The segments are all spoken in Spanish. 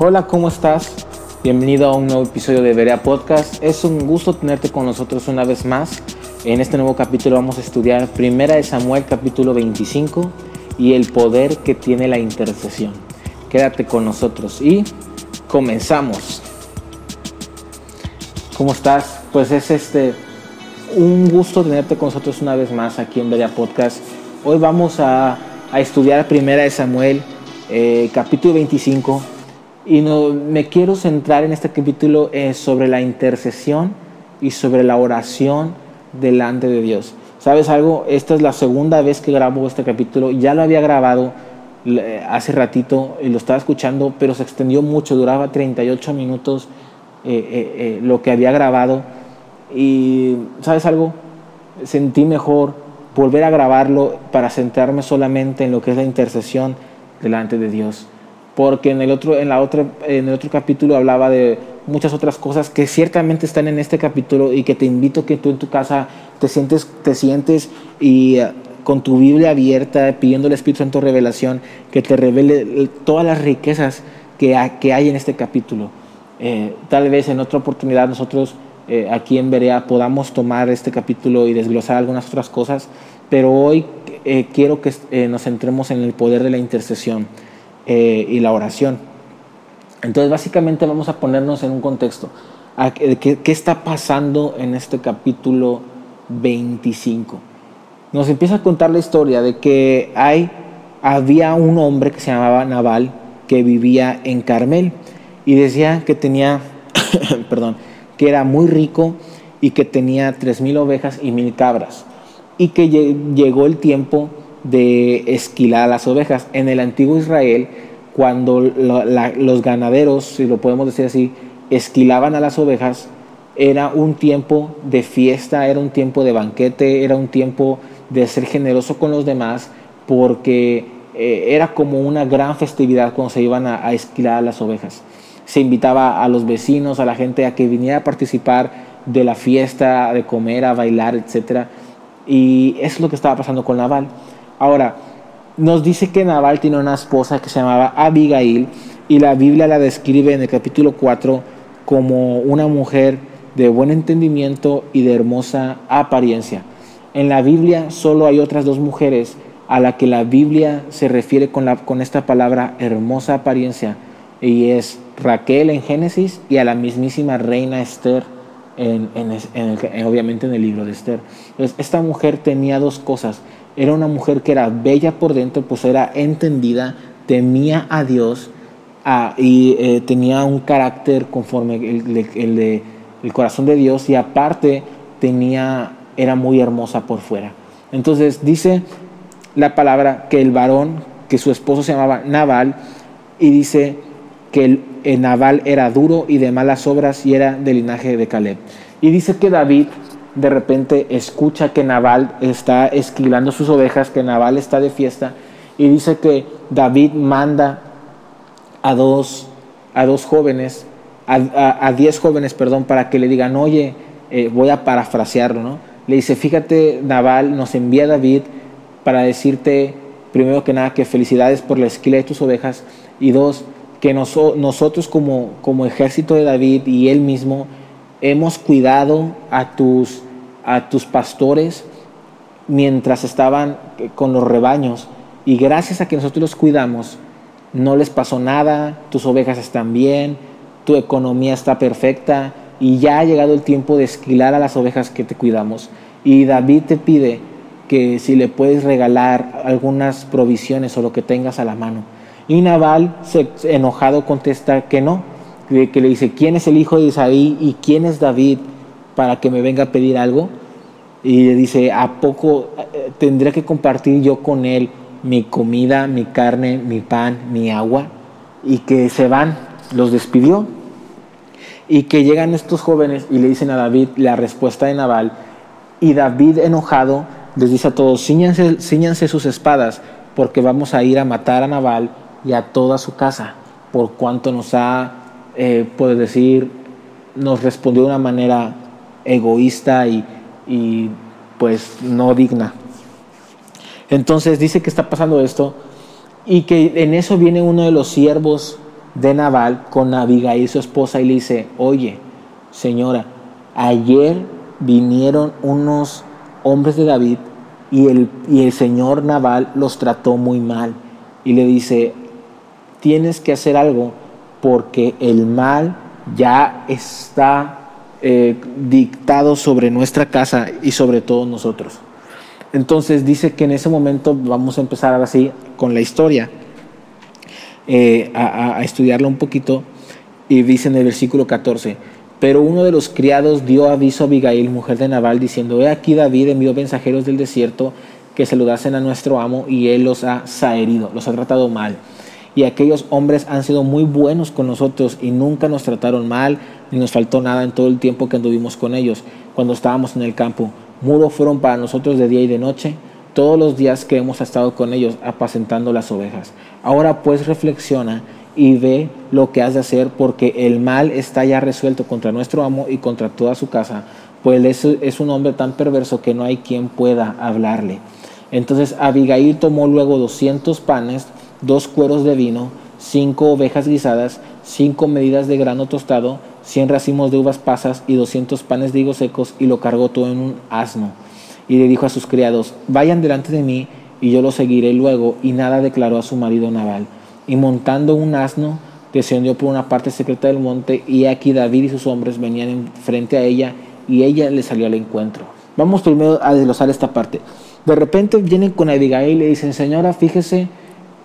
Hola, ¿cómo estás? Bienvenido a un nuevo episodio de Berea Podcast. Es un gusto tenerte con nosotros una vez más. En este nuevo capítulo vamos a estudiar Primera de Samuel capítulo 25 y el poder que tiene la intercesión. Quédate con nosotros y comenzamos. ¿Cómo estás? Pues es este un gusto tenerte con nosotros una vez más aquí en Berea Podcast. Hoy vamos a, estudiar Primera de Samuel eh, capítulo 25 y no, me quiero centrar en este capítulo eh, sobre la intercesión y sobre la oración delante de Dios. ¿Sabes algo? Esta es la segunda vez que grabo este capítulo. Ya lo había grabado hace ratito y lo estaba escuchando, pero se extendió mucho, duraba 38 minutos eh, lo que había grabado. Y, ¿sabes algo? Sentí mejor volver a grabarlo para centrarme solamente en lo que es la intercesión delante de Dios porque en el otro, en la otra, en el otro capítulo hablaba de muchas otras cosas que ciertamente están en este capítulo y que te invito a que tú en tu casa te sientes, te sientes y eh, con tu Biblia abierta, pidiendo al Espíritu Santo revelación, que te revele todas las riquezas que, que hay en este capítulo. Eh, tal vez en otra oportunidad nosotros eh, aquí en Berea podamos tomar este capítulo y desglosar algunas otras cosas, pero hoy quiero que nos centremos en el poder de la intercesión. Eh, y la oración. Entonces, básicamente vamos a ponernos en un contexto. ¿Qué, ¿Qué, está pasando en este capítulo 25? Nos empieza a contar la historia de que hay, había un hombre que se llamaba Naval que vivía en Carmel y decía que tenía, perdón, que era muy rico y que tenía tres mil ovejas y mil cabras y que llegó el tiempo de esquilar las ovejas. En el antiguo Israel, cuando los ganaderos, si lo podemos decir así, esquilaban a las ovejas, era un tiempo de fiesta, era un tiempo de banquete, era un tiempo de ser generoso con los demás, porque eh, era como una gran festividad cuando se iban a, a esquilar a las ovejas. Se invitaba a los vecinos, a la gente a que viniera a participar de la fiesta, de comer, a bailar, etc. Y es lo que estaba pasando con Naval. Ahora, nos dice que Nabal tiene una esposa que se llamaba Abigail y la Biblia la describe en el capítulo 4 como una mujer de buen entendimiento y de hermosa apariencia. En la Biblia solo hay otras dos mujeres a la que la Biblia se refiere con, la, con esta palabra hermosa apariencia y es Raquel en Génesis y a la mismísima reina Esther en, obviamente en el libro de Esther. Esta mujer tenía dos cosas era una mujer que era bella por dentro, pues era entendida, temía a Dios y eh, tenía un carácter conforme el, el, corazón de Dios y aparte tenía, era muy hermosa por fuera. Entonces dice la palabra que el varón, que su esposo se llamaba Naval, y dice que el, el Naval era duro y de malas obras y era del linaje de Caleb. Y dice que David de repente escucha que Naval está esquilando sus ovejas, que Naval está de fiesta, y dice que David manda a dos, a dos jóvenes, a, diez jóvenes, perdón, para que le digan, oye, eh, voy a parafrasearlo, ¿no? Le dice, fíjate, Naval nos envía David para decirte, primero que nada, que felicidades por la esquila de tus ovejas, y dos, que nosotros como, como ejército de David y él mismo hemos cuidado a tus a tus pastores mientras estaban con los rebaños y gracias a que nosotros los cuidamos, no les pasó nada, tus ovejas están bien, tu economía está perfecta y ya ha llegado el tiempo de esquilar a las ovejas que te cuidamos. Y David te pide que si le puedes regalar algunas provisiones o lo que tengas a la mano. Y Nabal, enojado, contesta que no, que le dice, ¿quién es el hijo de Isaí y quién es David para que me venga a pedir algo? y le dice, ¿a poco eh, tendré que compartir yo con él mi comida, mi carne, mi pan, mi agua? Y que se van, los despidió. Y que llegan estos jóvenes y le dicen a David la respuesta de Naval. Y David enojado les dice a todos, ciñanse, sus espadas, porque vamos a ir a matar a Naval y a toda su casa, por cuanto nos ha, eh, decir, nos respondió de una manera egoísta y, y pues no digna. Entonces dice que está pasando esto y que en eso viene uno de los siervos de Nabal con Abigail, su esposa, y le dice, oye, señora, ayer vinieron unos hombres de David y el, y el señor Nabal los trató muy mal. Y le dice, tienes que hacer algo porque el mal ya está eh, dictado sobre nuestra casa y sobre todos nosotros. Entonces dice que en ese momento vamos a empezar ahora sí con la historia, eh, a, a estudiarla un poquito, y dice en el versículo 14, pero uno de los criados dio aviso a Abigail, mujer de Nabal, diciendo, he aquí David envió mensajeros del desierto que saludasen a nuestro amo y él los ha saherido, los ha tratado mal. Y aquellos hombres han sido muy buenos con nosotros y nunca nos trataron mal, ni nos faltó nada en todo el tiempo que anduvimos con ellos, cuando estábamos en el campo. Muros fueron para nosotros de día y de noche, todos los días que hemos estado con ellos apacentando las ovejas. Ahora pues reflexiona y ve lo que has de hacer, porque el mal está ya resuelto contra nuestro amo y contra toda su casa, pues es, es un hombre tan perverso que no hay quien pueda hablarle. Entonces Abigail tomó luego 200 panes, dos cueros de vino, cinco ovejas guisadas, cinco medidas de grano tostado, cien racimos de uvas pasas y doscientos panes de higos secos y lo cargó todo en un asno. Y le dijo a sus criados, vayan delante de mí y yo lo seguiré luego. Y nada declaró a su marido Nabal y montando un asno, descendió por una parte secreta del monte, y aquí David y sus hombres venían frente a ella, y ella le salió al encuentro. Vamos primero a desglosar esta parte. De repente vienen con Abigail y le dicen, señora, fíjese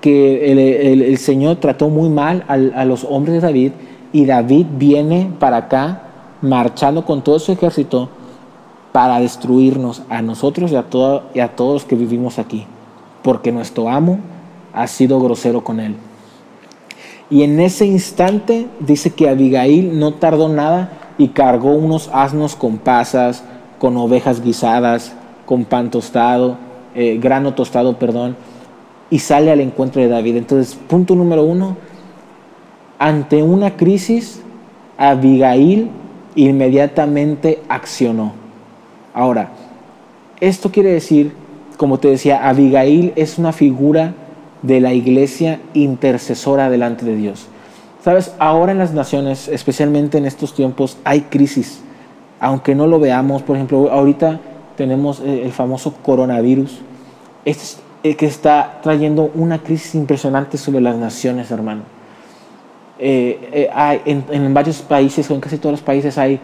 que el, Señor trató muy mal a, a, los hombres de David, y David viene para acá, marchando con todo su ejército, para destruirnos a nosotros y a, todo, y a todos los que vivimos aquí, porque nuestro amo ha sido grosero con él. Y en ese instante dice que Abigail no tardó nada y cargó unos asnos con pasas, con ovejas guisadas, con pan tostado, eh, grano tostado, perdón, y sale al encuentro de David. Entonces, punto número uno, ante una crisis, Abigail inmediatamente accionó. Ahora, esto quiere decir, como te decía, Abigail es una figura de la iglesia intercesora delante de Dios. Sabes, ahora en las naciones, especialmente en estos tiempos, hay crisis. Aunque no lo veamos, por ejemplo, ahorita tenemos eh, el famoso coronavirus, este es el que está trayendo una crisis impresionante sobre las naciones, hermano. Eh, eh, hay, en, varios países, o en casi todos los países, hay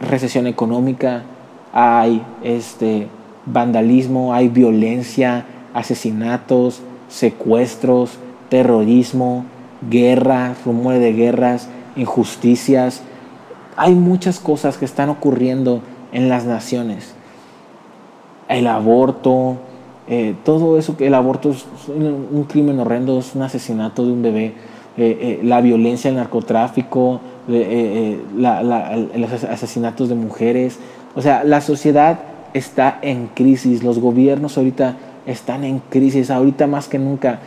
recesión económica, hay este, vandalismo, hay violencia, asesinatos, secuestros, terrorismo, guerra, rumores de guerras, injusticias. Hay muchas cosas que están ocurriendo en las naciones. El aborto, eh, todo eso, que el aborto es un crimen horrendo, es un asesinato de un bebé, eh, eh, la violencia, el narcotráfico, los asesinatos de mujeres. O sea, la sociedad está en crisis, los gobiernos ahorita están en crisis. Ahorita más que nunca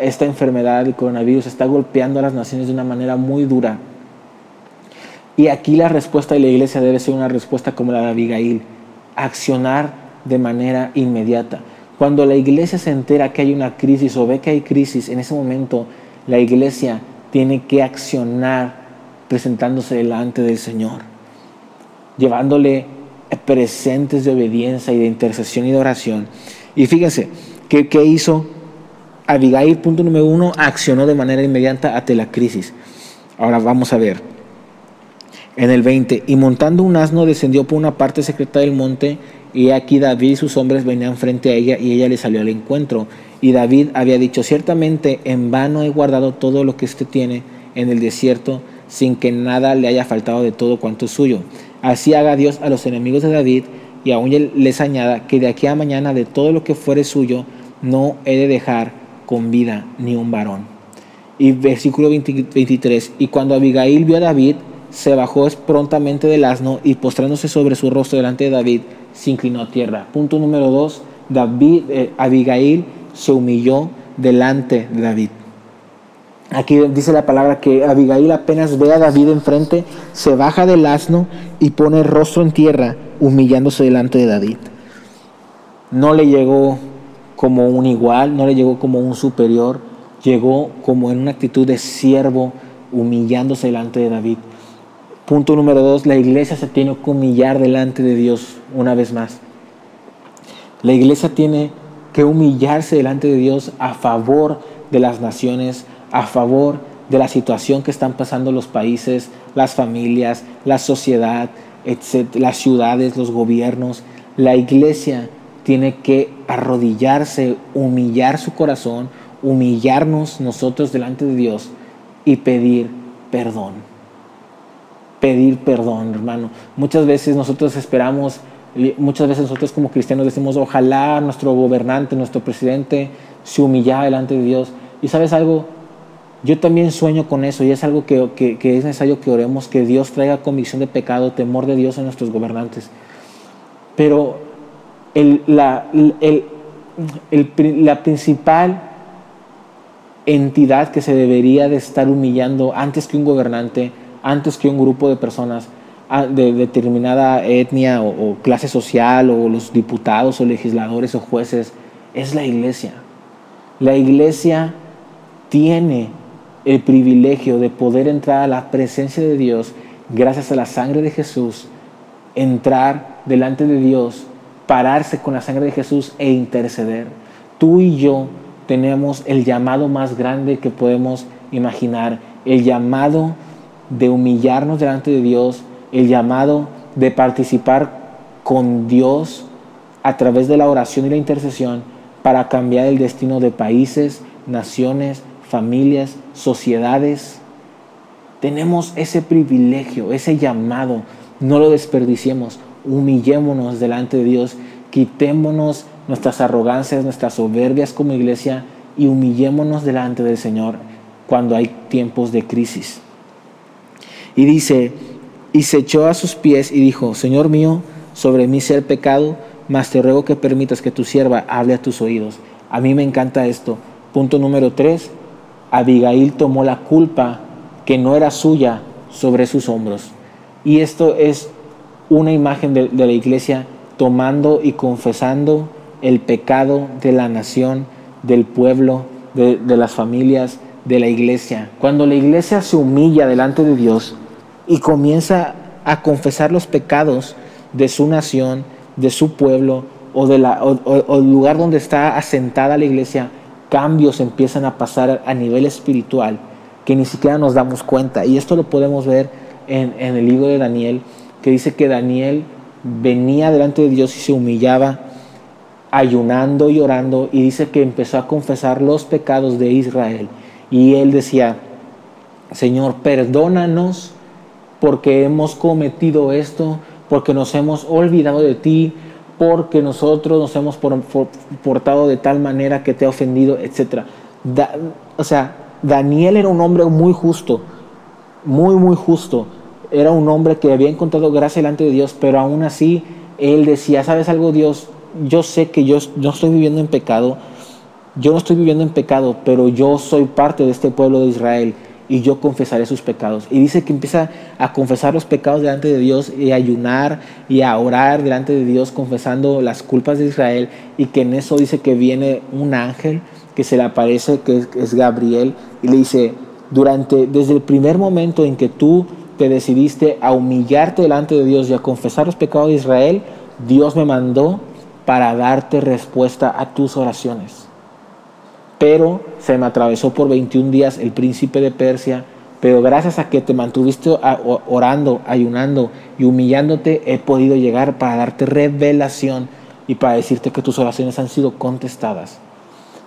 esta enfermedad del coronavirus está golpeando a las naciones de una manera muy dura. Y aquí la respuesta de la iglesia debe ser una respuesta como la de Abigail, accionar de manera inmediata. Cuando la iglesia se entera que hay una crisis o ve que hay crisis, en ese momento la iglesia tiene que accionar presentándose delante del Señor, llevándole presentes de obediencia y de intercesión y de oración y fíjense, ¿qué, ¿qué, hizo Abigail? Punto número uno, accionó de manera inmediata ante la crisis. Ahora vamos a ver. En el 20, y montando un asno descendió por una parte secreta del monte, y aquí David y sus hombres venían frente a ella, y ella le salió al encuentro. Y David había dicho, ciertamente en vano he guardado todo lo que éste tiene en el desierto, sin que nada le haya faltado de todo cuanto es suyo. Así haga Dios a los enemigos de David y aún les añada que de aquí a mañana de todo lo que fuere suyo no he de dejar con vida ni un varón. Y versículo 23, y cuando Abigail vio a David, se bajó prontamente del asno y postrándose sobre su rostro delante de David, se inclinó a tierra. Punto número 2, David, eh, Abigail se humilló delante de David. Aquí dice la palabra que Abigail apenas ve a David enfrente, se baja del asno y pone el rostro en tierra humillándose delante de David. No le llegó como un igual, no le llegó como un superior, llegó como en una actitud de siervo, humillándose delante de David. Punto número dos, la iglesia se tiene que humillar delante de Dios una vez más. La iglesia tiene que humillarse delante de Dios a favor de las naciones, a favor de la situación que están pasando los países, las familias, la sociedad, las ciudades, los gobiernos. La iglesia tiene que arrodillarse, humillar su corazón, humillarnos nosotros delante de Dios y pedir perdón. Pedir perdón, hermano. Muchas veces nosotros esperamos, muchas veces nosotros como cristianos decimos, ojalá nuestro gobernante, nuestro presidente se humillara delante de Dios. Y sabes algo, yo también sueño con eso y es algo que, es necesario que oremos, que Dios traiga convicción de pecado, temor de Dios a nuestros gobernantes. Pero la, la principal entidad que se debería de estar humillando antes que un gobernante, antes que un grupo de personas de determinada etnia o, o clase social o los diputados o legisladores o jueces, es la iglesia. La iglesia tiene el privilegio de poder entrar a la presencia de Dios gracias a la sangre de Jesús, entrar delante de Dios, pararse con la sangre de Jesús e interceder. Tú y yo tenemos el llamado más grande que podemos imaginar, el llamado de humillarnos delante de Dios, el llamado de participar con Dios a través de la oración y la intercesión para cambiar el destino de países, naciones, familias, sociedades. Tenemos ese privilegio, ese llamado. No lo desperdiciemos. Humillémonos delante de Dios. Quitémonos nuestras arrogancias, nuestras soberbias como iglesia y humillémonos delante del Señor cuando hay tiempos de crisis. Y dice, y se echó a sus pies y dijo, Señor mío, sobre mí sea el pecado, mas te ruego que permitas que tu sierva hable a tus oídos. A mí me encanta esto. Punto número tres, Abigail tomó la culpa que no era suya sobre sus hombros. Y esto es una imagen de, la iglesia tomando y confesando el pecado de la nación, del pueblo, de, de las familias, de la iglesia. Cuando la iglesia se humilla delante de Dios y comienza a confesar los pecados de su nación, de su pueblo o del lugar donde está asentada la iglesia, cambios empiezan a pasar a nivel espiritual que ni siquiera nos damos cuenta. Y esto lo podemos ver en, el libro de Daniel, que dice que Daniel venía delante de Dios y se humillaba ayunando y orando y dice que empezó a confesar los pecados de Israel. Y él decía, Señor, perdónanos porque hemos cometido esto, porque nos hemos olvidado de ti, porque nosotros nos hemos portado de tal manera que te ha ofendido, etc. o sea, Daniel era un hombre muy justo, muy, muy justo. Era un hombre que había encontrado gracia delante de Dios, pero aún así él decía, ¿sabes algo Dios? Yo sé que yo no estoy viviendo en pecado, yo no estoy viviendo en pecado, pero yo soy parte de este pueblo de Israel y yo confesaré sus pecados. Y dice que empieza a confesar los pecados delante de Dios y a ayunar y a orar delante de Dios confesando las culpas de Israel y que en eso dice que viene un ángel que se le aparece, que es Gabriel, y le dice, durante, desde el primer momento en que tú te decidiste a humillarte delante de Dios y a confesar los pecados de Israel, Dios me mandó para darte respuesta a tus oraciones pero se me atravesó por 21 días el príncipe de Persia, pero gracias a que te mantuviste orando, ayunando y humillándote, he podido llegar para darte revelación y para decirte que tus oraciones han sido contestadas.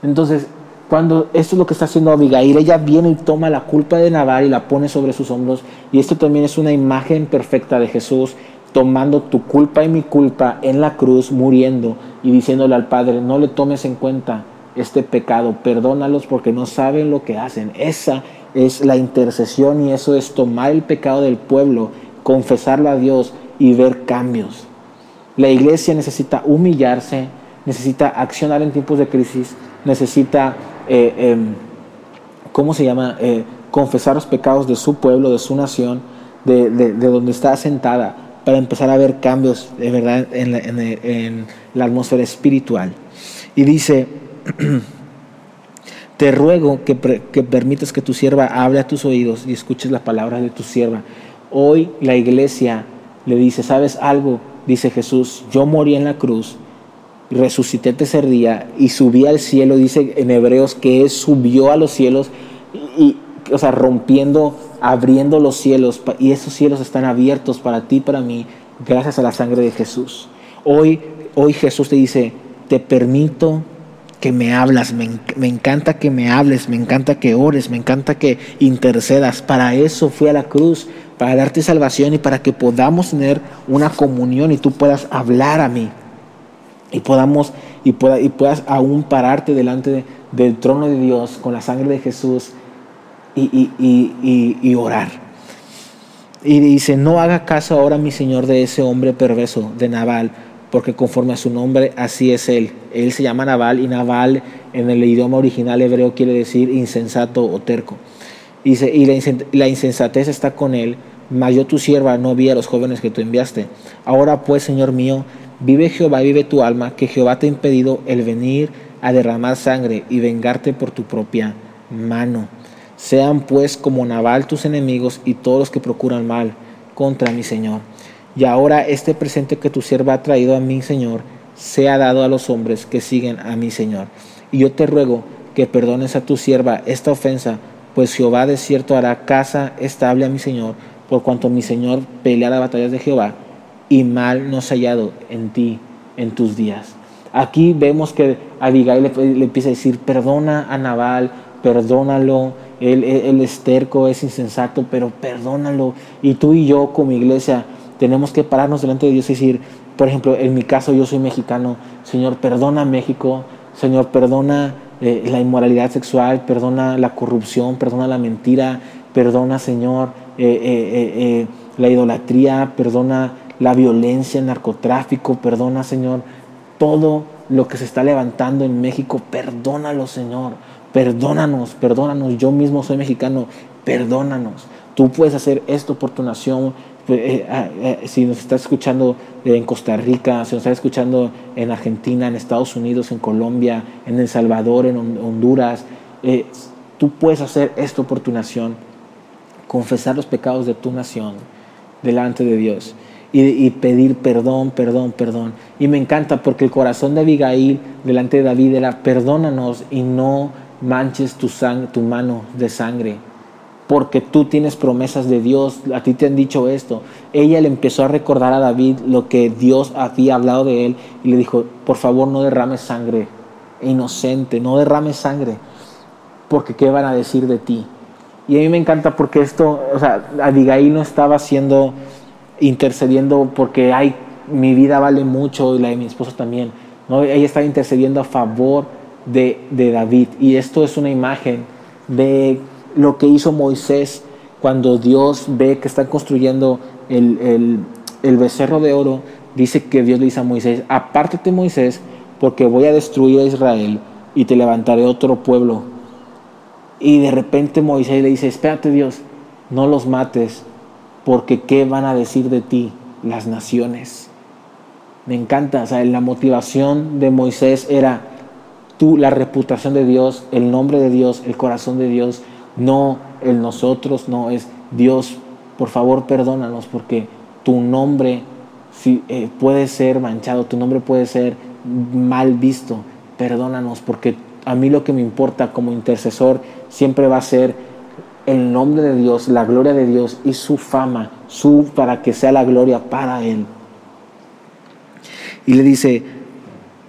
Entonces, cuando esto es lo que está haciendo Abigail, ella viene y toma la culpa de Navar y la pone sobre sus hombros, y esto también es una imagen perfecta de Jesús tomando tu culpa y mi culpa en la cruz, muriendo y diciéndole al Padre, no le tomes en cuenta este pecado, perdónalos porque no saben lo que hacen. Esa es la intercesión y eso es tomar el pecado del pueblo, confesarlo a Dios y ver cambios. La iglesia necesita humillarse, necesita accionar en tiempos de crisis, necesita, eh, em, ¿cómo se llama? Eh, confesar los pecados de su pueblo, de su nación, de, donde está asentada, para empezar a ver cambios de verdad en en la atmósfera espiritual. Y dice, te ruego que, que permitas que tu sierva hable a tus oídos y escuches las palabras de tu sierva. Hoy la iglesia le dice, ¿sabes algo? Dice Jesús, yo morí en la cruz, resucité tercer día y subí al cielo, dice en Hebreos que Él subió a los cielos y, o sea, rompiendo, abriendo los cielos y esos cielos están abiertos para ti, para mí, gracias a la sangre de Jesús. Hoy, hoy Jesús te dice, te permito que me hablas, me, me, encanta que me hables, me encanta que ores, me encanta que intercedas. Para eso fui a la cruz, para darte salvación y para que podamos tener una comunión y tú puedas hablar a mí. Y podamos y, pueda, y puedas aún pararte delante del trono de Dios con la sangre de Jesús y, y orar. Y dice, no haga caso ahora, mi Señor, de ese hombre perverso, de Naval porque conforme a su nombre así es él. Él se llama Naval y Naval en el idioma original hebreo quiere decir insensato o terco. Y, la insensatez está con él, mas yo tu sierva no vi a los jóvenes que tú enviaste. Ahora pues, Señor mío, vive Jehová, vive tu alma, que Jehová te ha impedido el venir a derramar sangre y vengarte por tu propia mano. Sean pues como Naval tus enemigos y todos los que procuran mal contra mi Señor. Y ahora este presente que tu sierva ha traído a mi Señor sea dado a los hombres que siguen a mi Señor. Y yo te ruego que perdones a tu sierva esta ofensa, pues Jehová de cierto hará casa estable a mi Señor, por cuanto mi Señor pelea las batallas de Jehová, y mal no se ha hallado en ti en tus días. Aquí vemos que Abigail le, empieza a decir, perdona a Nabal, perdónalo, él, él es insensato, pero perdónalo. Y tú y yo como iglesia tenemos que pararnos delante de Dios y decir, por ejemplo, en mi caso yo soy mexicano, Señor, perdona México, Señor, perdona eh, la inmoralidad sexual, perdona la corrupción, perdona la mentira, perdona, Señor, eh, eh, la idolatría, perdona la violencia, el narcotráfico, perdona, Señor, todo lo que se está levantando en México, perdónalo, Señor, perdónanos, perdónanos, yo mismo soy mexicano, perdónanos. Tú puedes hacer esto por tu nación, eh, ah, eh, si nos está escuchando en Costa Rica, si nos está escuchando en Argentina, en Estados Unidos, en Colombia, en El Salvador, en Honduras, eh, tú puedes hacer esto por tu nación, confesar los pecados de tu nación delante de Dios y, pedir perdón, perdón, perdón. Y me encanta porque el corazón de Abigail delante de David era perdónanos y no manches tu, tu mano de sangre porque tú tienes promesas de Dios, a ti te han dicho esto. Ella le empezó a recordar a David lo que Dios había hablado de él y le dijo, por favor no derrames sangre, inocente, no derrames sangre, porque ¿qué van a decir de ti? Y a mí me encanta porque esto, o sea, Abigail no estaba haciendo, intercediendo porque, ay, mi vida vale mucho y la de mi esposo también. No, ella estaba intercediendo a favor de, de David. Y esto es una imagen de lo que hizo Moisés cuando Dios ve que están construyendo el, becerro de oro, dice que Dios le dice a Moisés, apártate Moisés, porque voy a destruir a Israel y te levantaré otro pueblo. Y de repente Moisés le dice, espérate Dios, no los mates, porque ¿qué van a decir de ti las naciones? Me encanta, o sea, la motivación de Moisés era tú, la reputación de Dios, el nombre de Dios, el corazón de Dios, no el nosotros, no es Dios, por favor perdónanos porque tu nombre eh, puede ser manchado, tu nombre puede ser mal visto, perdónanos porque a mí lo que me importa como intercesor siempre va a ser el nombre de Dios, la gloria de Dios y su fama, su para que sea la gloria para él. Y le dice,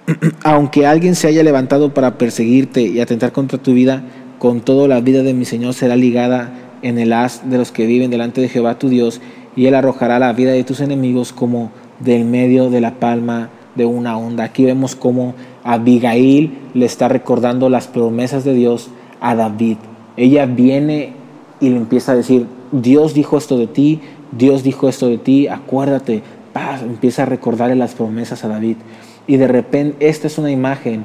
aunque alguien se haya levantado para perseguirte y atentar contra tu vida, con todo la vida de mi Señor será ligada en el haz de los que viven delante de Jehová tu Dios, y él arrojará la vida de tus enemigos como del medio de la palma de una onda. Aquí vemos cómo Abigail le está recordando las promesas de Dios a David. Ella viene y le empieza a decir, Dios dijo esto de ti, Dios dijo esto de ti, acuérdate, empieza a recordarle las promesas a David. Y de repente, esta es una imagen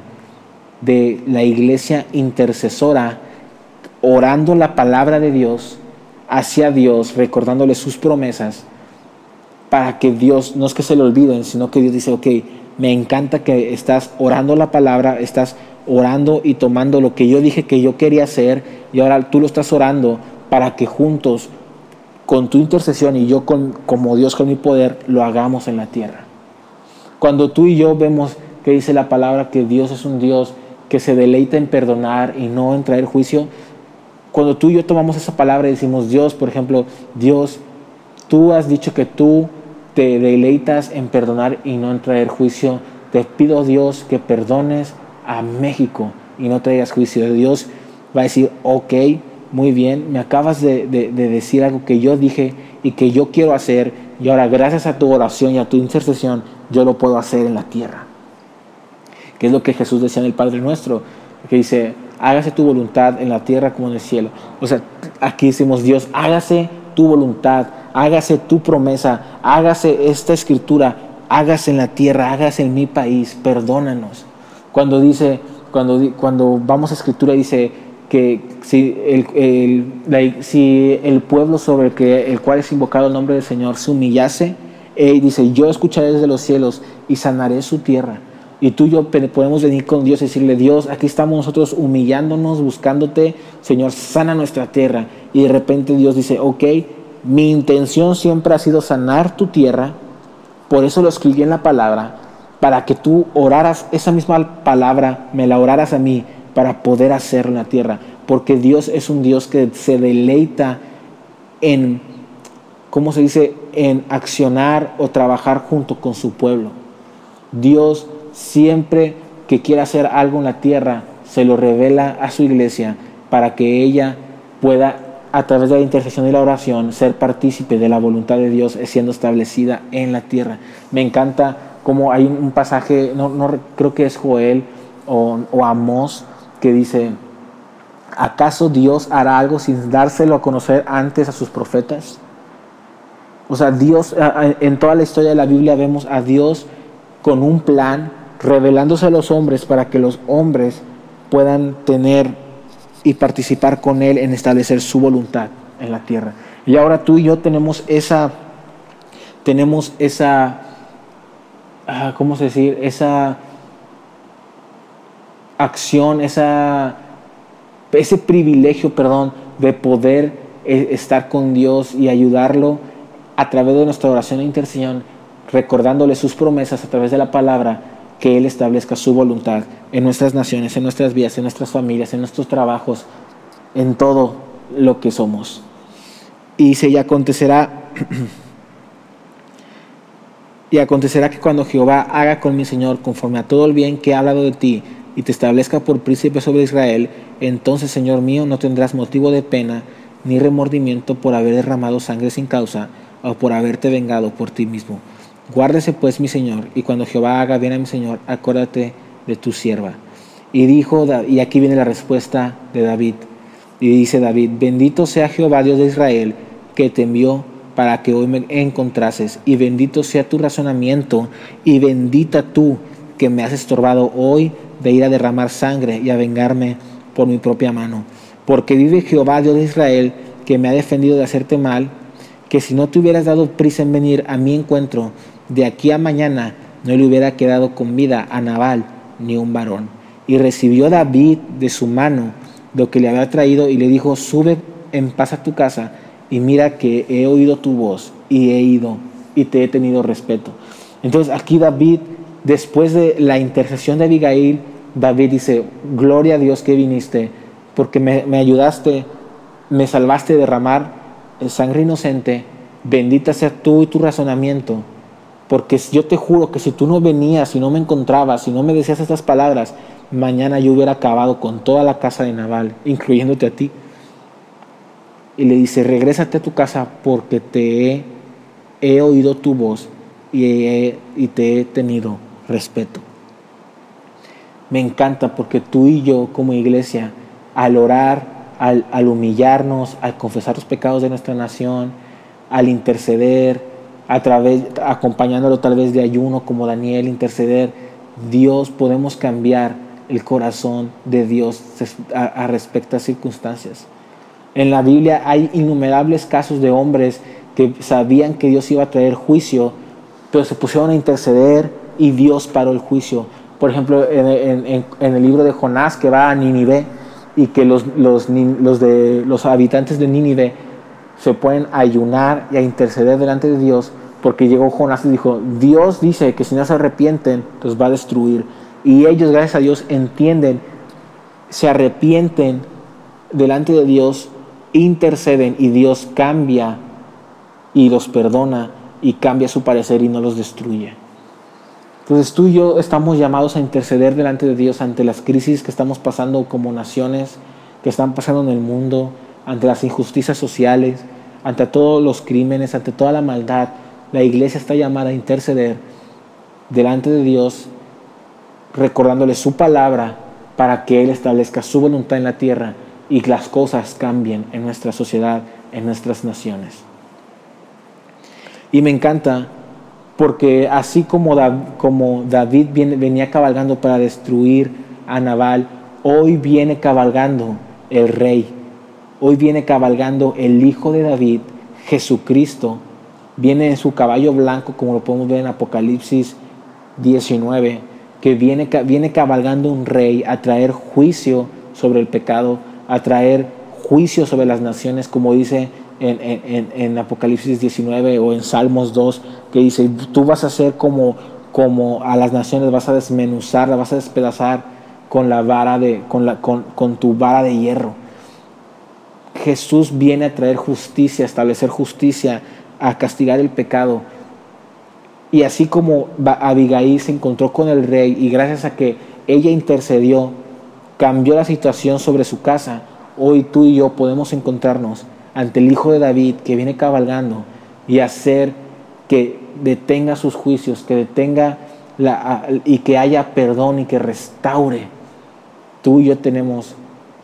de la iglesia intercesora orando la palabra de Dios hacia Dios, recordándole sus promesas, para que Dios, no es que se le olviden, sino que Dios dice, ok, me encanta que estás orando la palabra, estás orando y tomando lo que yo dije que yo quería hacer y ahora tú lo estás orando para que juntos, con tu intercesión y yo con, como Dios con mi poder, lo hagamos en la tierra. Cuando tú y yo vemos que dice la palabra que Dios es un Dios que se deleita en perdonar y no en traer juicio, cuando tú y yo tomamos esa palabra y decimos, Dios, por ejemplo, Dios, tú has dicho que tú te deleitas en perdonar y no en traer juicio, te pido Dios que perdones a México y no traigas juicio. Dios va a decir, ok, muy bien, me acabas de, decir algo que yo dije y que yo quiero hacer y ahora gracias a tu oración y a tu intercesión yo lo puedo hacer en la tierra. Es lo que Jesús decía en el Padre Nuestro, que dice, hágase tu voluntad en la tierra como en el cielo. O sea, aquí decimos, Dios, hágase tu voluntad, hágase tu promesa, hágase esta escritura, hágase en la tierra, hágase en mi país, perdónanos. Cuando dice, cuando, cuando vamos a escritura dice que si el, si el pueblo sobre el, que, el cual es invocado el nombre del Señor se humillase, y dice, yo escucharé desde los cielos y sanaré su tierra. Y tú y yo podemos venir con Dios y decirle, Dios, aquí estamos nosotros humillándonos, buscándote, Señor, sana nuestra tierra. Y de repente Dios dice, ok, mi intención siempre ha sido sanar tu tierra, por eso lo escribí en la palabra, para que tú oraras esa misma palabra, me la oraras a mí, para poder hacerlo en la tierra. Porque Dios es un Dios que se deleita en, ¿cómo se dice?, en accionar o trabajar junto con su pueblo. Dios siempre que quiere hacer algo en la tierra, se lo revela a su iglesia para que ella pueda, a través de la intercesión y la oración, ser partícipe de la voluntad de Dios siendo establecida en la tierra. Me encanta como hay un pasaje, no, no creo que es Joel o, o Amós, que dice, ¿acaso Dios hará algo sin dárselo a conocer antes a sus profetas? O sea, Dios, en toda la historia de la Biblia vemos a Dios con un plan revelándose a los hombres para que los hombres puedan tener y participar con Él en establecer su voluntad en la tierra. Y ahora tú y yo tenemos esa, tenemos esa, ah, ¿cómo decir? Esa acción, esa, ese privilegio, perdón, de poder eh, estar con Dios y ayudarlo a través de nuestra oración e intercesión, recordándole sus promesas a través de la palabra que Él establezca su voluntad en nuestras naciones, en nuestras vidas, en nuestras familias, en nuestros trabajos, en todo lo que somos. Y dice, y acontecerá, y acontecerá que cuando Jehová haga con mi Señor conforme a todo el bien que ha hablado de ti, y te establezca por príncipe sobre Israel, entonces, Señor mío, no tendrás motivo de pena ni remordimiento por haber derramado sangre sin causa o por haberte vengado por ti mismo Guárdese pues mi Señor, y cuando Jehová haga bien a mi Señor, acuérdate de tu sierva. Y dijo, y aquí viene la respuesta de David. Y dice David, bendito sea Jehová Dios de Israel, que te envió para que hoy me encontrases, y bendito sea tu razonamiento, y bendita tú que me has estorbado hoy de ir a derramar sangre y a vengarme por mi propia mano. Porque vive Jehová Dios de Israel, que me ha defendido de hacerte mal, que si no te hubieras dado prisa en venir a mi encuentro, de aquí a mañana no le hubiera quedado con vida a Nabal ni un varón. Y recibió David de su mano lo que le había traído y le dijo, sube en paz a tu casa y mira que he oído tu voz y he ido y te he tenido respeto. Entonces aquí David, después de la intercesión de Abigail, David dice, gloria a Dios que viniste, porque me, ayudaste, me salvaste de derramar sangre inocente, bendita sea tú y tu razonamiento porque yo te juro que si tú no venías y no me encontrabas y no me decías estas palabras, mañana yo hubiera acabado con toda la casa de Naval, incluyéndote a ti. Y le dice, regrésate a tu casa porque te he, oído tu voz y, te he tenido respeto. Me encanta porque tú y yo como iglesia, al orar, al humillarnos, al confesar los pecados de nuestra nación, al interceder, a través, acompañándolo tal vez de ayuno como Daniel, interceder, Dios podemos cambiar el corazón de Dios a, respecto a circunstancias. En la Biblia hay innumerables casos de hombres que sabían que Dios iba a traer juicio, pero se pusieron a interceder y Dios paró el juicio. por ejemplo, en, el libro de Jonás que va a Nínive y que los, los, los, de, los habitantes de Nínive se pueden ayunar y a interceder delante de Dios porque llegó Jonás y dijo, Dios dice que si no se arrepienten, los va a destruir. Y ellos, gracias a Dios, entienden, se arrepienten delante de Dios, interceden y Dios cambia y los perdona y cambia su parecer y no los destruye. Entonces tú y yo estamos llamados a interceder delante de Dios ante las crisis que estamos pasando como naciones, que están pasando en el mundo, ante las injusticias sociales, ante todos los crímenes, ante toda la maldad. La iglesia está llamada a interceder delante de Dios, recordándole su palabra para que Él establezca su voluntad en la tierra y las cosas cambien en nuestra sociedad, en nuestras naciones. Y me encanta porque así como, David venía cabalgando para destruir a Nabal, hoy viene cabalgando el rey, hoy viene cabalgando el hijo de David, Jesucristo, viene en su caballo blanco, como lo podemos ver en Apocalipsis 19, que viene, viene cabalgando un rey a traer juicio sobre el pecado, a traer juicio sobre las naciones, como dice en, Apocalipsis 19 o en Salmos 2, que dice, tú vas a ser como, como a las naciones, vas a desmenuzar, vas a despedazar con, la vara de, con, la, con, con tu vara de hierro. Jesús viene a traer justicia, a establecer justicia, a castigar el pecado. Y así como Abigail se encontró con el rey y gracias a que ella intercedió, cambió la situación sobre su casa, hoy tú y yo podemos encontrarnos ante el Hijo de David que viene cabalgando y hacer que detenga sus juicios, que detenga la, y que haya perdón y que restaure. Tú y yo tenemos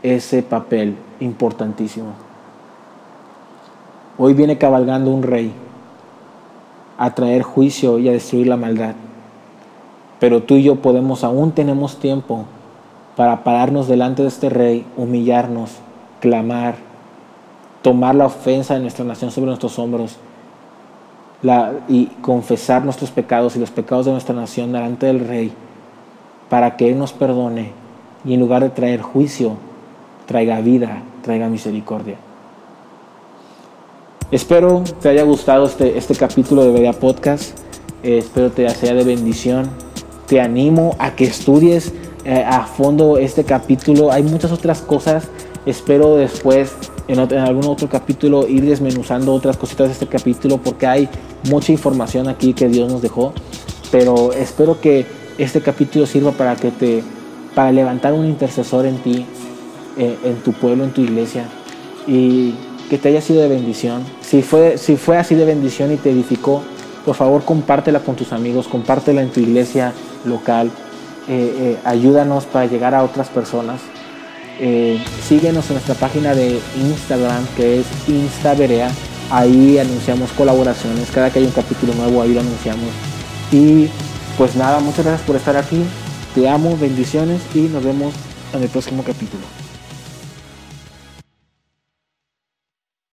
ese papel importantísimo. Hoy viene cabalgando un rey a traer juicio y a destruir la maldad. Pero tú y yo podemos, aún tenemos tiempo para pararnos delante de este rey, humillarnos, clamar, tomar la ofensa de nuestra nación sobre nuestros hombros y confesar nuestros pecados y los pecados de nuestra nación delante del Rey para que Él nos perdone y en lugar de traer juicio, traiga vida, traiga misericordia. Espero te haya gustado este, este capítulo de Berea Podcast. Eh, espero te sea de bendición. Te animo a que estudies eh, a fondo este capítulo. Hay muchas otras cosas. Espero después en, algún otro capítulo ir desmenuzando otras cositas de este capítulo porque hay mucha información aquí que Dios nos dejó. Pero espero que este capítulo sirva para que te para levantar un intercesor en ti, eh, en tu pueblo, en tu iglesia y que te haya sido de bendición. Si fue, si fue así de bendición y te edificó, por favor compártela con tus amigos, compártela en tu iglesia local, eh, eh, ayúdanos para llegar a otras personas. Síguenos en nuestra página de Instagram que es Instaverea. Ahí anunciamos colaboraciones. Cada que hay un capítulo nuevo, ahí lo anunciamos. Y pues nada, muchas gracias por estar aquí. Te amo, bendiciones y nos vemos en el próximo capítulo.